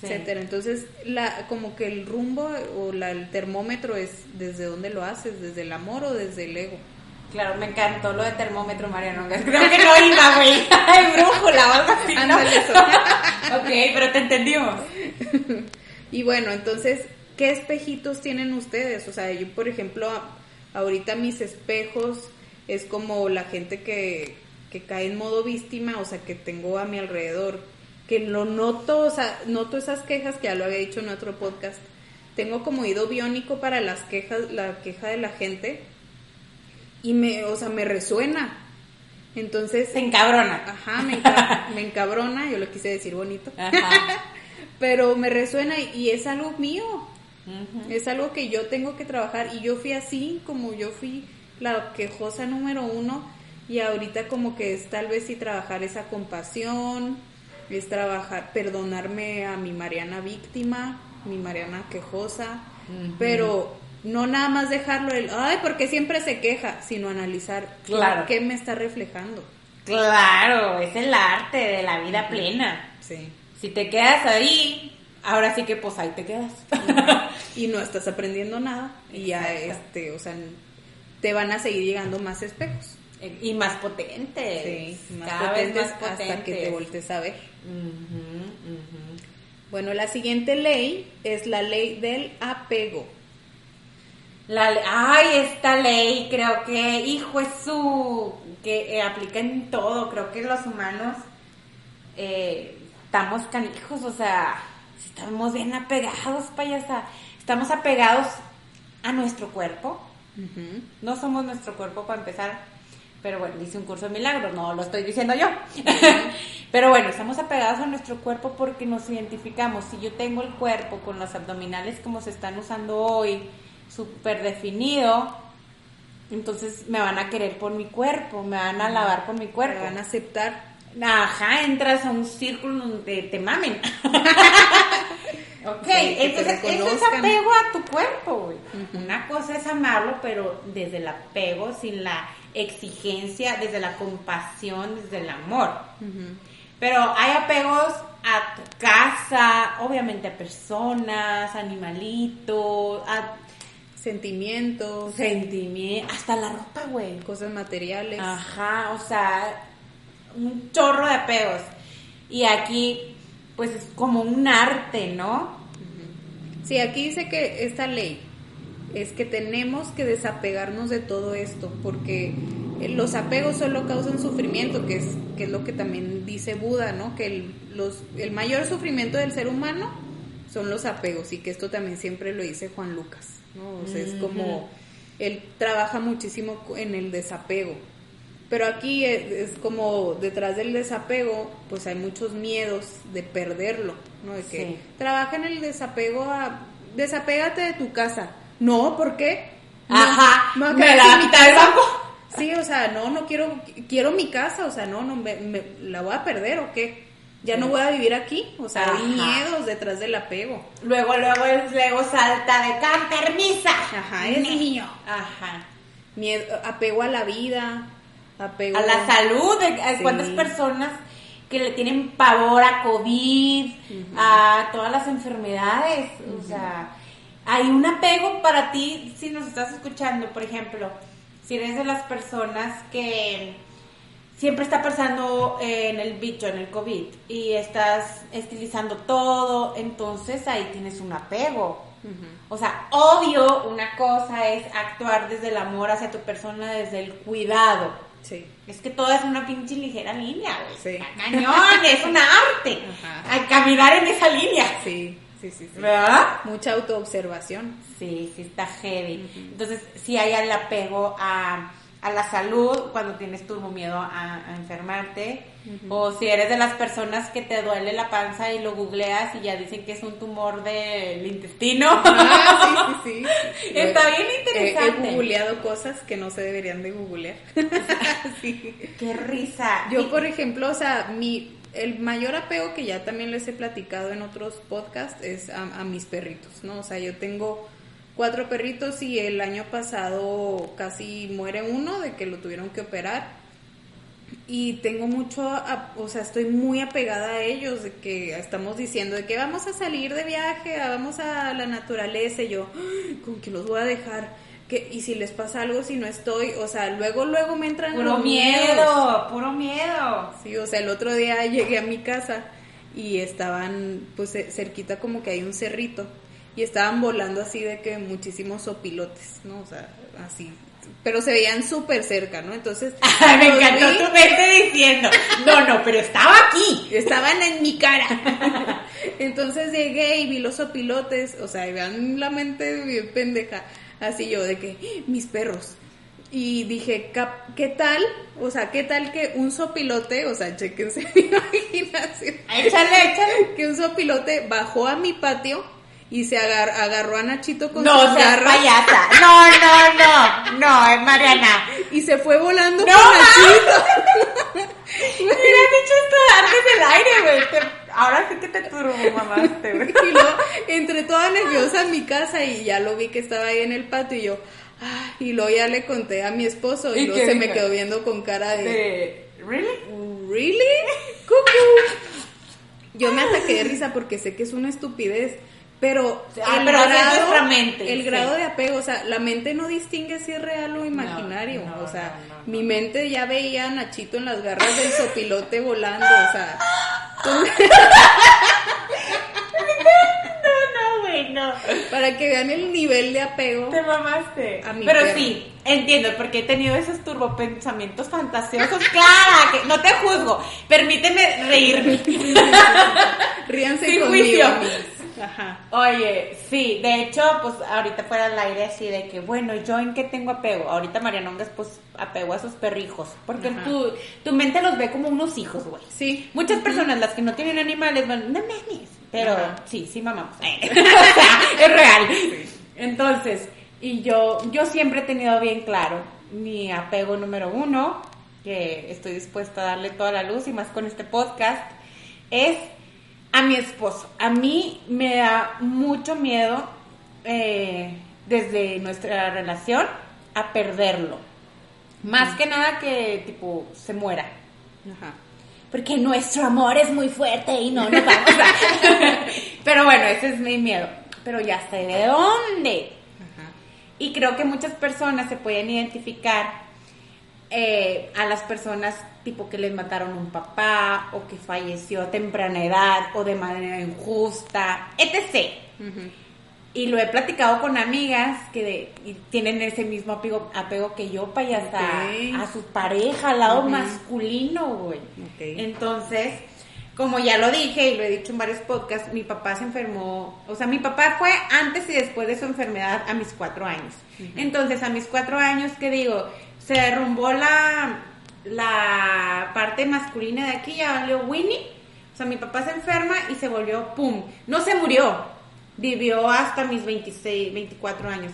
etcétera. Entonces, la, como que el rumbo o la, el termómetro es desde dónde lo haces, desde el amor o desde el ego. Claro, me encantó lo de termómetro, Mariano. <laughs> Creo que no iba, güey. Ay, brújula algo así, ¿no? <laughs> ok, pero te entendimos. <laughs> y bueno, entonces, ¿qué espejitos tienen ustedes? O sea, yo, por ejemplo, ahorita mis espejos es como la gente que, que cae en modo víctima, o sea, que tengo a mi alrededor, que lo noto, o sea, noto esas quejas que ya lo había dicho en otro podcast. Tengo como oído biónico para las quejas, la queja de la gente y me, o sea, me resuena. Entonces... Se encabrona. Ajá, <laughs> me, encabrona, yo lo quise decir bonito. <laughs> Pero me resuena y, es algo mío. Es algo que yo tengo que trabajar y yo fui así, como yo fui la quejosa número uno y ahorita como que es tal vez sí trabajar esa compasión, es trabajar, perdonarme a mi Mariana víctima, mi Mariana quejosa, pero no nada más dejarlo el, ay, porque siempre se queja, sino analizar claro. qué me está reflejando. Claro, es el arte de la vida plena. Sí. Si te quedas ahí, ahora sí que pues ahí te quedas. y no estás aprendiendo nada y ya este, o sea, te van a seguir llegando más espejos. Y más potentes. Sí, más, potentes, hasta que te voltees a ver. Bueno, la siguiente ley es la ley del apego. La, ay, esta ley creo que, hijo, es su, que eh, aplica en todo. Creo que los humanos eh, estamos canijos, o sea, estamos bien apegados, payasa. Estamos apegados a nuestro cuerpo. No somos nuestro cuerpo para empezar. Pero bueno, hice un curso de milagros, no lo estoy diciendo yo. <laughs> Pero bueno, estamos apegados a nuestro cuerpo porque nos identificamos. Si yo tengo el cuerpo con los abdominales como se están usando hoy, súper definido, entonces me van a querer por mi cuerpo, me van a alabar por mi cuerpo. Me van a aceptar. Ajá, entras a un círculo donde te mamen. <laughs> ok, entonces eso es apego a tu cuerpo, güey. Una cosa es amarlo, pero desde el apego, sin la exigencia, desde la compasión, desde el amor. Pero hay apegos a tu casa, obviamente a personas, animalitos, a Sentimientos. Sentimientos. Hasta la ropa, güey. Cosas materiales. Ajá, o sea, un chorro de apegos. Y aquí, pues es como un arte, ¿no? Sí, aquí dice que esta ley es que tenemos que desapegarnos de todo esto, porque los apegos solo causan sufrimiento, que es, que es lo que también dice Buda, ¿no? Que el, los, el mayor sufrimiento del ser humano son los apegos, y que esto también siempre lo dice Juan Lucas. ¿no? O sea, es como, él trabaja muchísimo en el desapego. Pero aquí es, como detrás del desapego, pues hay muchos miedos de perderlo, ¿no? De que trabaja en el desapego a... Desapégate de tu casa. No, ¿por qué? Ajá, me, la mitad banco. <laughs> Sí, o sea, no, no quiero, quiero mi casa, o sea, no, no, me, la voy a perder o qué ya no voy a vivir aquí. O sea, hay miedos detrás del apego. Luego, luego el luego salta de can permisa. Ajá, es niño. Ajá. Miedo, apego a la vida, apego a la salud. ¿Cuántas personas que le tienen pavor a COVID, a todas las enfermedades? O sea, hay un apego para ti si nos estás escuchando, por ejemplo, si eres de las personas que siempre está pensando en el bicho, en el COVID, y estás estilizando todo, entonces ahí tienes un apego. O sea, obvio, una cosa es actuar desde el amor hacia tu persona, desde el cuidado. Sí. Es que todo es una pinche ligera línea, güey. Sí. Cañón, es un arte. <laughs> Ajá. caminar en esa línea. Sí. Sí, sí, sí. ¿Verdad? Mucha autoobservación. Sí, sí, está heavy. Entonces, sí hay el apego a a la salud cuando tienes turbo miedo a, a enfermarte. O si eres de las personas que te duele la panza y lo googleas y ya dicen que es un tumor del intestino. Ah, sí, sí, sí. <laughs> Está bien interesante. He, googleado cosas que no se deberían de googlear. <laughs> sí. Qué risa. Yo, por ejemplo, o sea, mi, el mayor apego que ya también les he platicado en otros podcasts es a, a mis perritos, ¿no? O sea, yo tengo cuatro perritos y el año pasado casi muere uno de que lo tuvieron que operar. Y tengo mucho, a- o sea, estoy muy apegada a ellos, de que estamos diciendo de que vamos a salir de viaje, a- vamos a la naturaleza, y yo, "Ay, ¿con que los voy a dejar? que Y si les pasa algo, si no estoy, o sea, luego, luego me entran Puro los miedos. miedo, puro Sí, o sea, el otro día llegué a mi casa y estaban, pues ce- cerquita como que hay un cerrito y estaban volando así de que muchísimos sopilotes, ¿no? O sea, así, pero se veían súper cerca, ¿no? Entonces, <laughs> me encantó vi, tu mente diciendo, no, no, pero estaba aquí. estaban en mi cara. <laughs> Entonces llegué y vi los sopilotes, o sea, vean la mente bien pendeja, así yo de que "Ah, mis perros. Y dije, "Cap- ¿qué tal? O sea, ¿qué tal que un sopilote, o sea, chéquense <laughs> mi imaginación, Échale, échale. que un sopilote bajó a mi patio y se agar- agarró a Nachito con No sus seas garras payasa. <laughs> No, no, no. No, es Mariana. y se fue volando No, con. Nachito. Me hubieras dicho esto antes del aire, güey. Ahora sí que te turbo, mamaste, güey. <laughs> Y luego entré toda nerviosa en mi casa y ya lo vi que estaba ahí en el patio y yo, y luego ya le conté a mi esposo y, ¿Y luego se me quedó viendo con cara de, De- ¿Really? ¿really? Cucú. Yo me ataqué de risa porque sé que es una estupidez, pero, Ah, pero así es nuestra mente, el sí. grado de apego, o sea, la mente no distingue si es real o imaginario, no, o sea, no, mi mente ya veía a Nachito en las garras del sopilote volando, o sea, <laughs> no. para que vean el nivel de apego. Te mamaste. A mi Pero perro. sí, entiendo, porque he tenido esos turbopensamientos fantasiosos. Clara, que no te juzgo. Permíteme reírme. <laughs> Ríanse Sin conmigo. juicio. Ajá. Oye, sí, de hecho, pues ahorita fuera al aire así de que, bueno, ¿yo en qué tengo apego? Ahorita Marianongas, pues apego a sus perrijos, porque tu, tu mente los ve como unos hijos, güey. Sí. Muchas personas, las que no tienen animales, van, no mames, pero Ajá. sí, sí mamamos. <laughs> o sea, es real. Entonces, y yo, yo siempre he tenido bien claro mi apego número uno, que estoy dispuesta a darle toda la luz y más con este podcast, es a mi esposo. A mí me da mucho miedo eh, desde nuestra relación a perderlo. Más que nada que tipo se muera. Ajá. Porque nuestro amor es muy fuerte y no nos vamos a... <laughs> Pero bueno, ese es mi miedo. Pero ya sé de dónde. Ajá. Y creo que muchas personas se pueden identificar eh, a las personas tipo que les mataron un papá o que falleció a temprana edad o de manera injusta, etc. Ujú. Y lo he platicado con amigas que de- y tienen ese mismo apego, apego que yo, payasa, Ok. a su pareja, al lado masculino, güey. Entonces, como ya lo dije y lo he dicho en varios podcasts, mi papá se enfermó, o sea, mi papá fue antes y después de su enfermedad a mis cuatro años. Entonces, a mis cuatro años, ¿qué digo? Se derrumbó la, la parte masculina de aquí, ya valió Winnie. O sea, mi papá se enferma y se volvió, ¡pum! No se murió, vivió hasta mis 26, 24 años.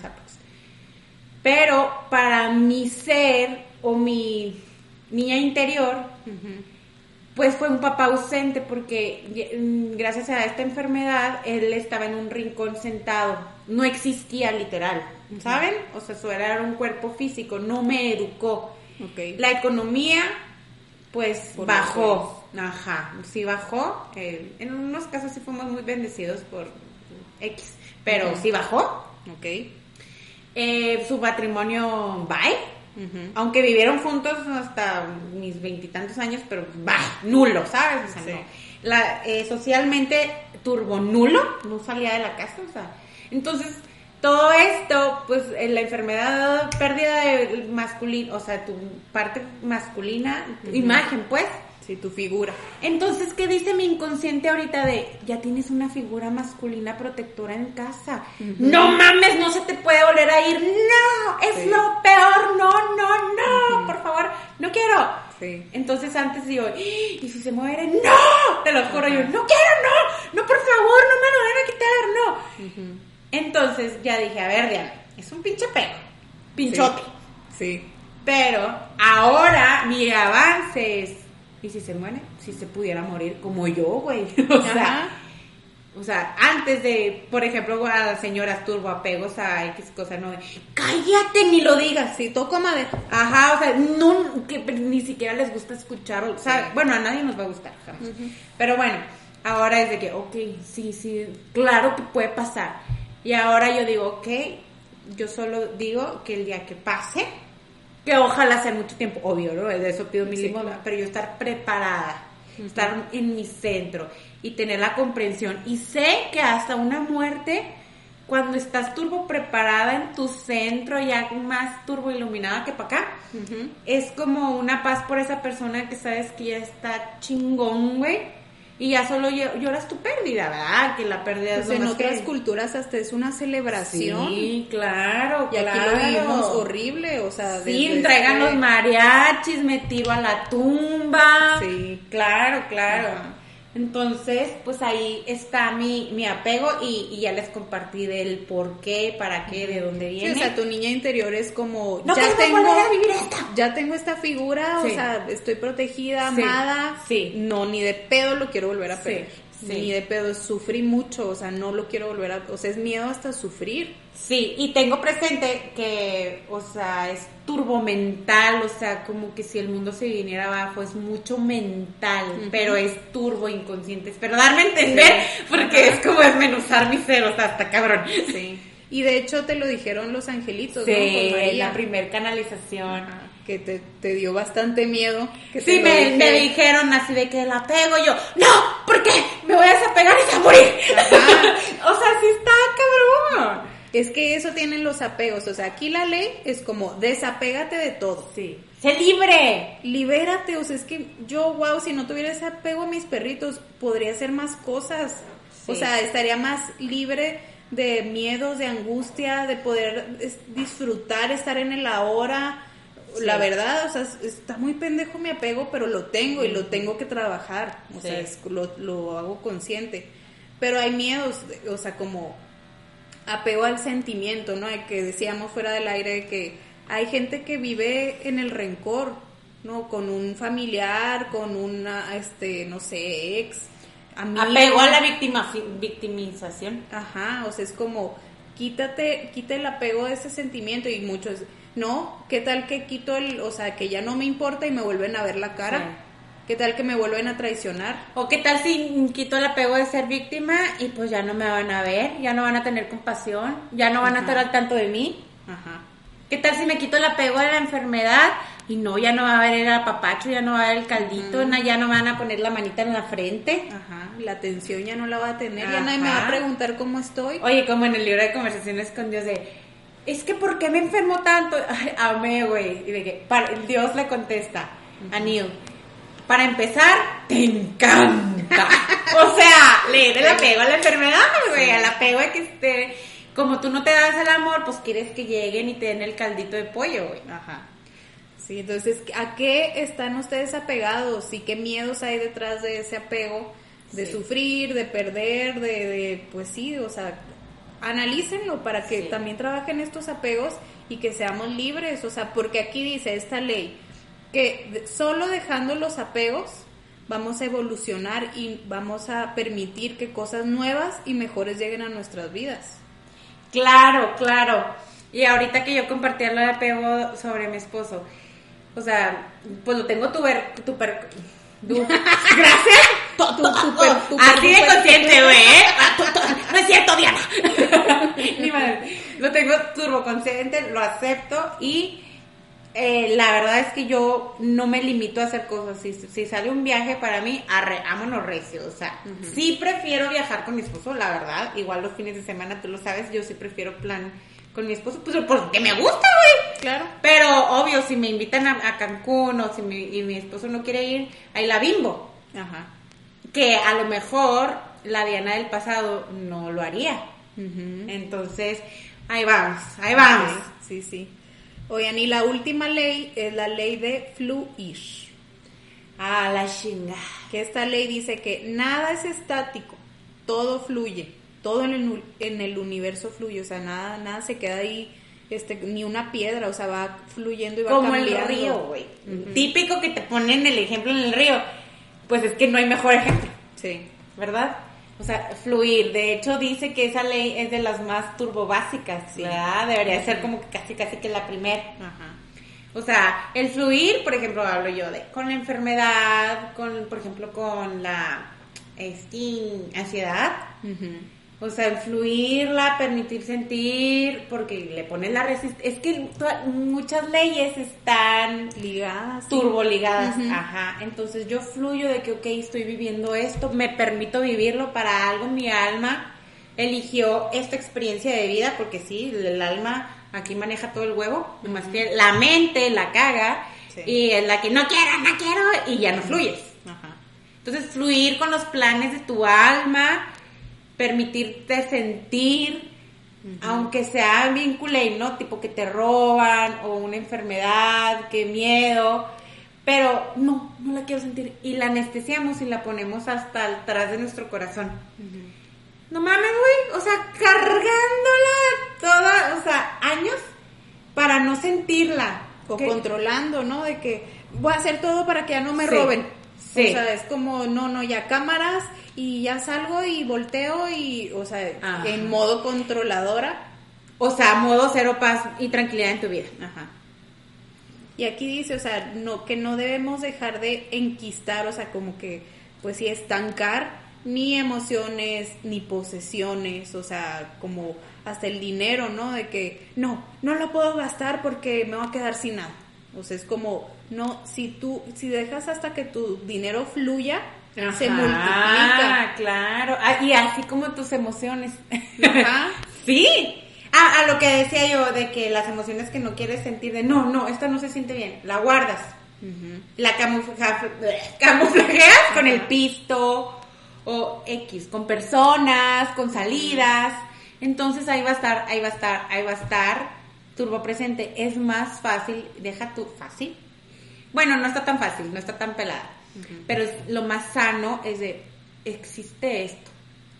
Pero para mi ser o mi niña interior, pues fue un papá ausente porque mm, gracias a esta enfermedad él estaba en un rincón sentado, no existía literal, ¿saben? O sea, su era un cuerpo físico, no me educó. Ok. La economía, pues Por bajó, ajá, sí bajó. eh, en unos casos sí fuimos muy bendecidos por X, pero sí bajó. Ok. Eh, su matrimonio, bye. Aunque vivieron juntos hasta mis veintitantos años, pero bah, nulo, ¿sabes? O sea, Sí. no. La, eh, socialmente turbo nulo, no salía de la casa, o sea. Entonces, todo esto, pues eh, la enfermedad, pérdida de masculino, o sea, tu parte masculina, tu imagen, pues, Sí, tu figura. Entonces, ¿qué dice mi inconsciente ahorita de ya tienes una figura masculina protectora en casa? No mames, no se te puede volver a ir. No, es lo peor. No, no, no. Por favor, no quiero. Sí. Entonces antes digo, ¿y si se muere? ¡No! Te lo juro, yo, no quiero, no, no, por favor, no me lo deben quitar, no. Entonces ya dije, a ver, Diana, es un pinche pego, pinchote. Sí. Pero ahora mi avance es, ¿y si se muere? Si se pudiera morir como yo, güey. <laughs> O sea, Ajá. o sea, antes de, por ejemplo, a las señoras turboapegos a X cosa, no de, cállate, ni lo digas. Sí, toco madera. Ajá, o sea, no, que ni siquiera les gusta escuchar, o sea, Sí. bueno, a nadie nos va a gustar, jamás. Pero bueno, ahora es de que, ok, sí, sí, claro que puede pasar. Y ahora yo digo, ok, yo solo digo que el día que pase, que ojalá sea mucho tiempo, obvio, ¿no? De eso pido mi Sí, limón, claro. pero yo estar preparada, estar en mi centro y tener la comprensión. Y sé que hasta una muerte, cuando estás turbo preparada en tu centro, ya más turbo iluminada que para acá, es como una paz por esa persona que sabes que ya está chingón, güey. Y ya solo ll- lloras tu pérdida, ¿verdad? Que la pérdida es Pues lo en otras que- culturas hasta es una celebración. Sí, claro, Y aquí claro. lo vivimos horrible, o sea, Sí, este- los mariachis, me tiro a la tumba. Sí. Claro, claro. Ajá. Entonces, pues ahí está mi, mi apego y, y ya les compartí del por qué, para qué, de dónde Sí, viene. o sea, tu niña interior es como No ya tengo volver a vivir esto. ya tengo esta figura, Sí. o sea, estoy protegida, amada. sí. No, ni de pedo lo quiero volver a Sí, perder. Sí. Ni de pedo sufrí mucho, o sea, no lo quiero volver a, o sea, es miedo hasta sufrir. Sí, y tengo presente que, o sea, es turbo mental, o sea, como que si el mundo se viniera abajo, es mucho mental, pero es turbo inconsciente. Espero darme a entender, <laughs> porque es como desmenuzar mi ser, o sea, hasta cabrón. Sí. Y de hecho te lo dijeron los angelitos, Sí, ¿no? La primer canalización. Ajá, que te, te dio bastante miedo. Que Sí, me, me dijeron así de que la pego yo, no, ¿por qué? Me voy a desapegar y se a morir. <laughs> O sea, sí está cabrón. Es que eso tienen los apegos, o sea, aquí la ley es como desapégate de todo. Sí. Sé libre. Libérate, o sea, es que yo, wow, si no tuviera ese apego a mis perritos, podría hacer más cosas. O sea, estaría más libre de miedos, de angustia, de poder disfrutar, estar en el ahora. Sí. La verdad, o sea, es- está muy pendejo mi apego, pero lo tengo y lo tengo que trabajar. O Sí. sea, es- lo, lo hago consciente. Pero hay miedos, o sea, como apego al sentimiento, ¿no? Que decíamos fuera del aire de que hay gente que vive en el rencor, ¿no? Con un familiar, con una, este, no sé, ex, amigo. Apego a la víctima, victimización. Ajá, o sea, es como, quítate, quita el apego de ese sentimiento y muchos, no, ¿qué tal que quito el, o sea, que ya no me importa y me vuelven a ver la cara? Sí. ¿Qué tal que me vuelven a traicionar? O qué tal si quito el apego de ser víctima y pues ya no me van a ver, ya no van a tener compasión, ya no van a estar al tanto de mí. Ajá. ¿Qué tal si me quito el apego de la enfermedad y no, ya no va a haber el apapacho, ya no va a haber el caldito, ya no me van a poner la manita en la frente? Ajá, la atención ya no la va a tener, ya nadie me va a preguntar cómo estoy. Oye, como en el libro de conversaciones con Dios de, es que ¿por qué me enfermo tanto? <laughs> Ay, amé, güey. Y de que para- Dios le contesta a Neil, para empezar, te encanta. <laughs> o sea, leer el apego a la enfermedad, güey, al apego de que esté, como tú no te das el amor, pues quieres que lleguen y te den el caldito de pollo, güey. Ajá. Sí, entonces, ¿a qué están ustedes apegados y qué miedos hay detrás de ese apego? De Sí. sufrir, de perder, de, de, pues sí, o sea, analícenlo para que Sí. también trabajen estos apegos y que seamos libres, o sea, porque aquí dice esta ley que solo dejando los apegos vamos a evolucionar y vamos a permitir que cosas nuevas y mejores lleguen a nuestras vidas. Claro, claro. Y ahorita que yo compartía lo de apego sobre mi esposo, o sea, pues lo tengo tuber, tuper, du- gracias. Tu- tu- Así de consciente, güey. ¿eh? Ah, No es cierto, Diana. Ni madre. Lo tengo turbo consciente, lo acepto y eh, la verdad es que yo no me limito a hacer cosas. Si, si sale un viaje para mí, arre, vámonos recio. O sea, sí prefiero viajar con mi esposo, la verdad. Igual los fines de semana, tú lo sabes, yo sí prefiero plan con mi esposo, pues porque me gusta, güey. Claro. Pero obvio, si me invitan a, a Cancún o si mi, y mi esposo no quiere ir, ahí la bimbo. Ajá. Que a lo mejor la Diana del pasado no lo haría. Ujú. Entonces, ahí vamos, ahí vamos. Sí, sí, sí. Oigan, y la última ley es la ley de fluir. A la chinga. Que esta ley dice que nada es estático, todo fluye, todo en el, en el universo fluye, o sea, nada, nada se queda ahí, este, ni una piedra, o sea, va fluyendo y va Como el cambiando. río, güey. Típico que te ponen el ejemplo en el río. Pues es que no hay mejor ejemplo, Sí. ¿verdad? O sea, fluir. De hecho, dice que esa ley es de las más turbobásicas, Sí. ¿verdad? Debería ser como que casi, casi que la primera. Ajá. O sea, el fluir, por ejemplo, hablo yo de con la enfermedad, con, por ejemplo, con la este, ansiedad. Ujú. O sea, el fluirla, permitir sentir, porque le pones la resistencia. Es que muchas leyes están Ligadas. turboligadas. Ujú. Ajá. Entonces yo fluyo de que, ok, estoy viviendo esto, me permito vivirlo para algo. Mi alma eligió esta experiencia de vida, porque sí, el alma aquí maneja todo el huevo, más que la mente la caga Sí. y es la que no quiero, no quiero, y ya no fluyes. Ajá. Entonces, fluir con los planes de tu alma, permitirte sentir, aunque sea bien culé, ¿no? Tipo que te roban o una enfermedad, qué miedo, pero no, no la quiero sentir. Y la anestesiamos y la ponemos hasta atrás de nuestro corazón. No mames, güey, o sea, cargándola toda, o sea, años para no sentirla. O Que- controlando, ¿no? De que voy a hacer todo para que ya no me Sí. roben. Sí. O sea, es como, no, no, ya cámaras y ya salgo y volteo y, o sea, Ajá. en modo controladora. O sea, modo cero paz y tranquilidad en tu vida. Ajá. Y aquí dice, o sea, no, que no debemos dejar de enquistar, o sea, como que, pues sí, estancar ni emociones, ni posesiones, o sea, como hasta el dinero, ¿no? De que, no, no lo puedo gastar porque me voy a quedar sin nada. O sea, es como, no, si tú, si dejas hasta que tu dinero fluya, se multiplica. claro. Ah, y así como tus emociones. Ajá. <laughs> sí. Ah, a lo que decía yo, de que las emociones que no quieres sentir, de no, no, esto no se siente bien, la guardas. La camufla- <laughs> camuflajeas con el pisto o X, con personas, con salidas. Entonces ahí va a estar, ahí va a estar, ahí va a estar turbo presente. Es más fácil, deja tu fácil. Bueno, no está tan fácil, no está tan pelada. Pero es- lo más sano es de, existe esto,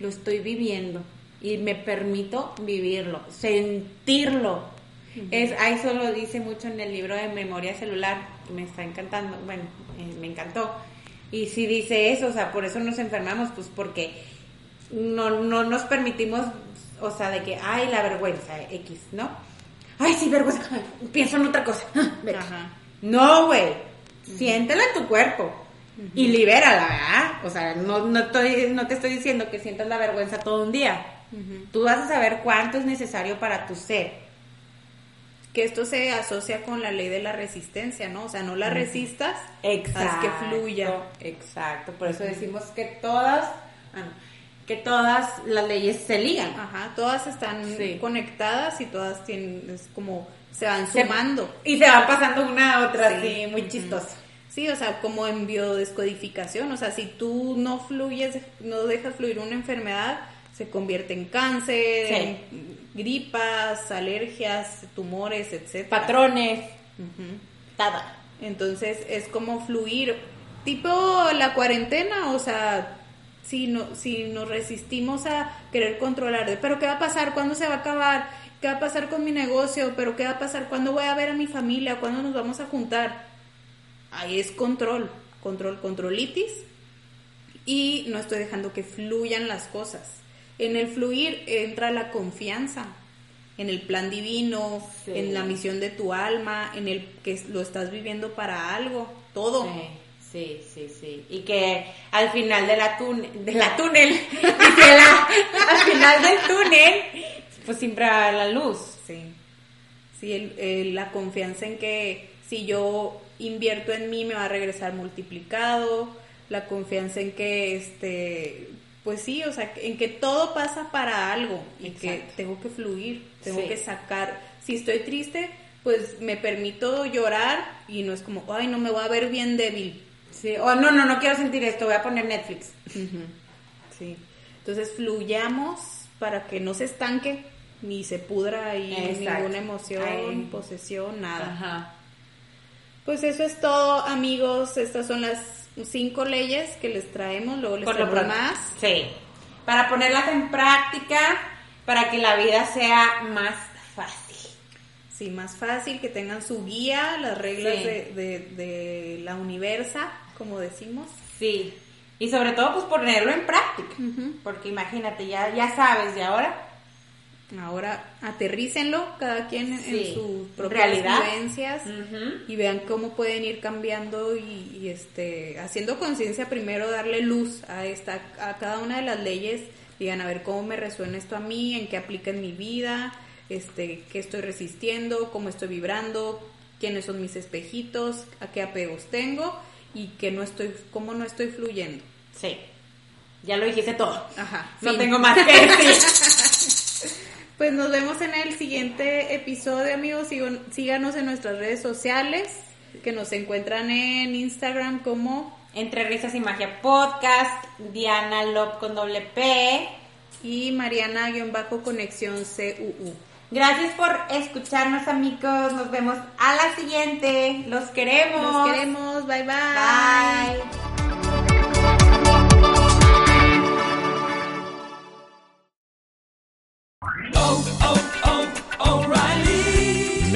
lo estoy viviendo y me permito vivirlo, sentirlo. Es, a eso lo dice mucho en el libro de memoria celular, me está encantando, bueno, eh, me encantó. Y si dice eso, o sea, por eso nos enfermamos, pues porque no, no nos permitimos, o sea, de que, ay, la vergüenza, X, ¿no? Ay, sí, vergüenza, pienso en otra cosa. <laughs> Ajá. No, güey, siéntela en tu cuerpo y libérala, ¿verdad? O sea, no, no, estoy, no te estoy diciendo que sientas la vergüenza todo un día. Tú vas a saber cuánto es necesario para tu ser. Que esto se asocia con la ley de la resistencia, ¿no? O sea, no la resistas, haz que fluya. Exacto, por eso decimos que todas, ah, que todas las leyes se ligan. Ajá, todas están Sí. conectadas y todas tienen, es como, se van Se- sumando. Y se van pasando una a otra, Sí. así, muy chistoso. Sí, o sea, como en biodescodificación, o sea, si tú no fluyes, no dejas fluir una enfermedad, se convierte en cáncer, Sí. en gripas, alergias, tumores, etcétera. Patrones, Ujú. nada. Entonces es como fluir, tipo la cuarentena, o sea, si, no, si nos resistimos a querer controlar, de, pero ¿qué va a pasar? ¿Cuándo se va a acabar? ¿Qué va a pasar con mi negocio? ¿Pero qué va a pasar? ¿Cuándo voy a ver a mi familia? ¿Cuándo nos vamos a juntar? Ahí es control, control, controlitis y no estoy dejando que fluyan las cosas. En el fluir entra la confianza, en el plan divino, Sí. en la misión de tu alma, en el que lo estás viviendo para algo, todo. Sí, sí, sí. Y que al final de la, tun- de la túnel, <laughs> la- al final del túnel, pues siempre va la luz. Sí. Sí, el- el- la confianza en que si yo invierto en mí me va a regresar multiplicado, la confianza en que este pues sí, o sea, en que todo pasa para algo y que tengo que fluir, tengo Sí. que sacar. Si estoy triste, pues me permito llorar y no es como, ay, no me voy a ver bien débil. Sí, o no, no, no quiero sentir esto, voy a poner Netflix. Sí. Entonces fluyamos para que no se estanque ni se pudra ahí Exacto. ninguna emoción, posesión, nada. Ajá. Pues eso es todo, amigos. Estas son las cinco leyes que les traemos. Luego les Por lo traemos pronto. más. Sí. Para ponerlas en práctica, para que la vida sea más fácil. Sí, más fácil, que tengan su guía, las reglas Sí. de, de, de la universa, como decimos. Sí. Y sobre todo, pues ponerlo en práctica. Porque imagínate, ya, ya sabes, de ahora. Ahora aterrícenlo cada quien en, Sí, en sus propias realidad. vivencias y vean cómo pueden ir cambiando y, y, este haciendo conciencia primero darle luz a esta a cada una de las leyes digan a ver cómo me resuena esto a mí en qué aplica en mi vida este qué estoy resistiendo cómo estoy vibrando quiénes son mis espejitos a qué apegos tengo y que no estoy cómo no estoy fluyendo Sí. Ya lo dijiste todo. ajá No fin. tengo más que decir. <laughs> Pues nos vemos en el siguiente episodio, amigos. Síganos en nuestras redes sociales, que nos encuentran en Instagram como Entre risas y magia podcast, Diana Lop con doble P. y Mariana-conexión CUU. Gracias por escucharnos, amigos. Nos vemos a la siguiente. Los queremos. Nos queremos, bye bye. Bye.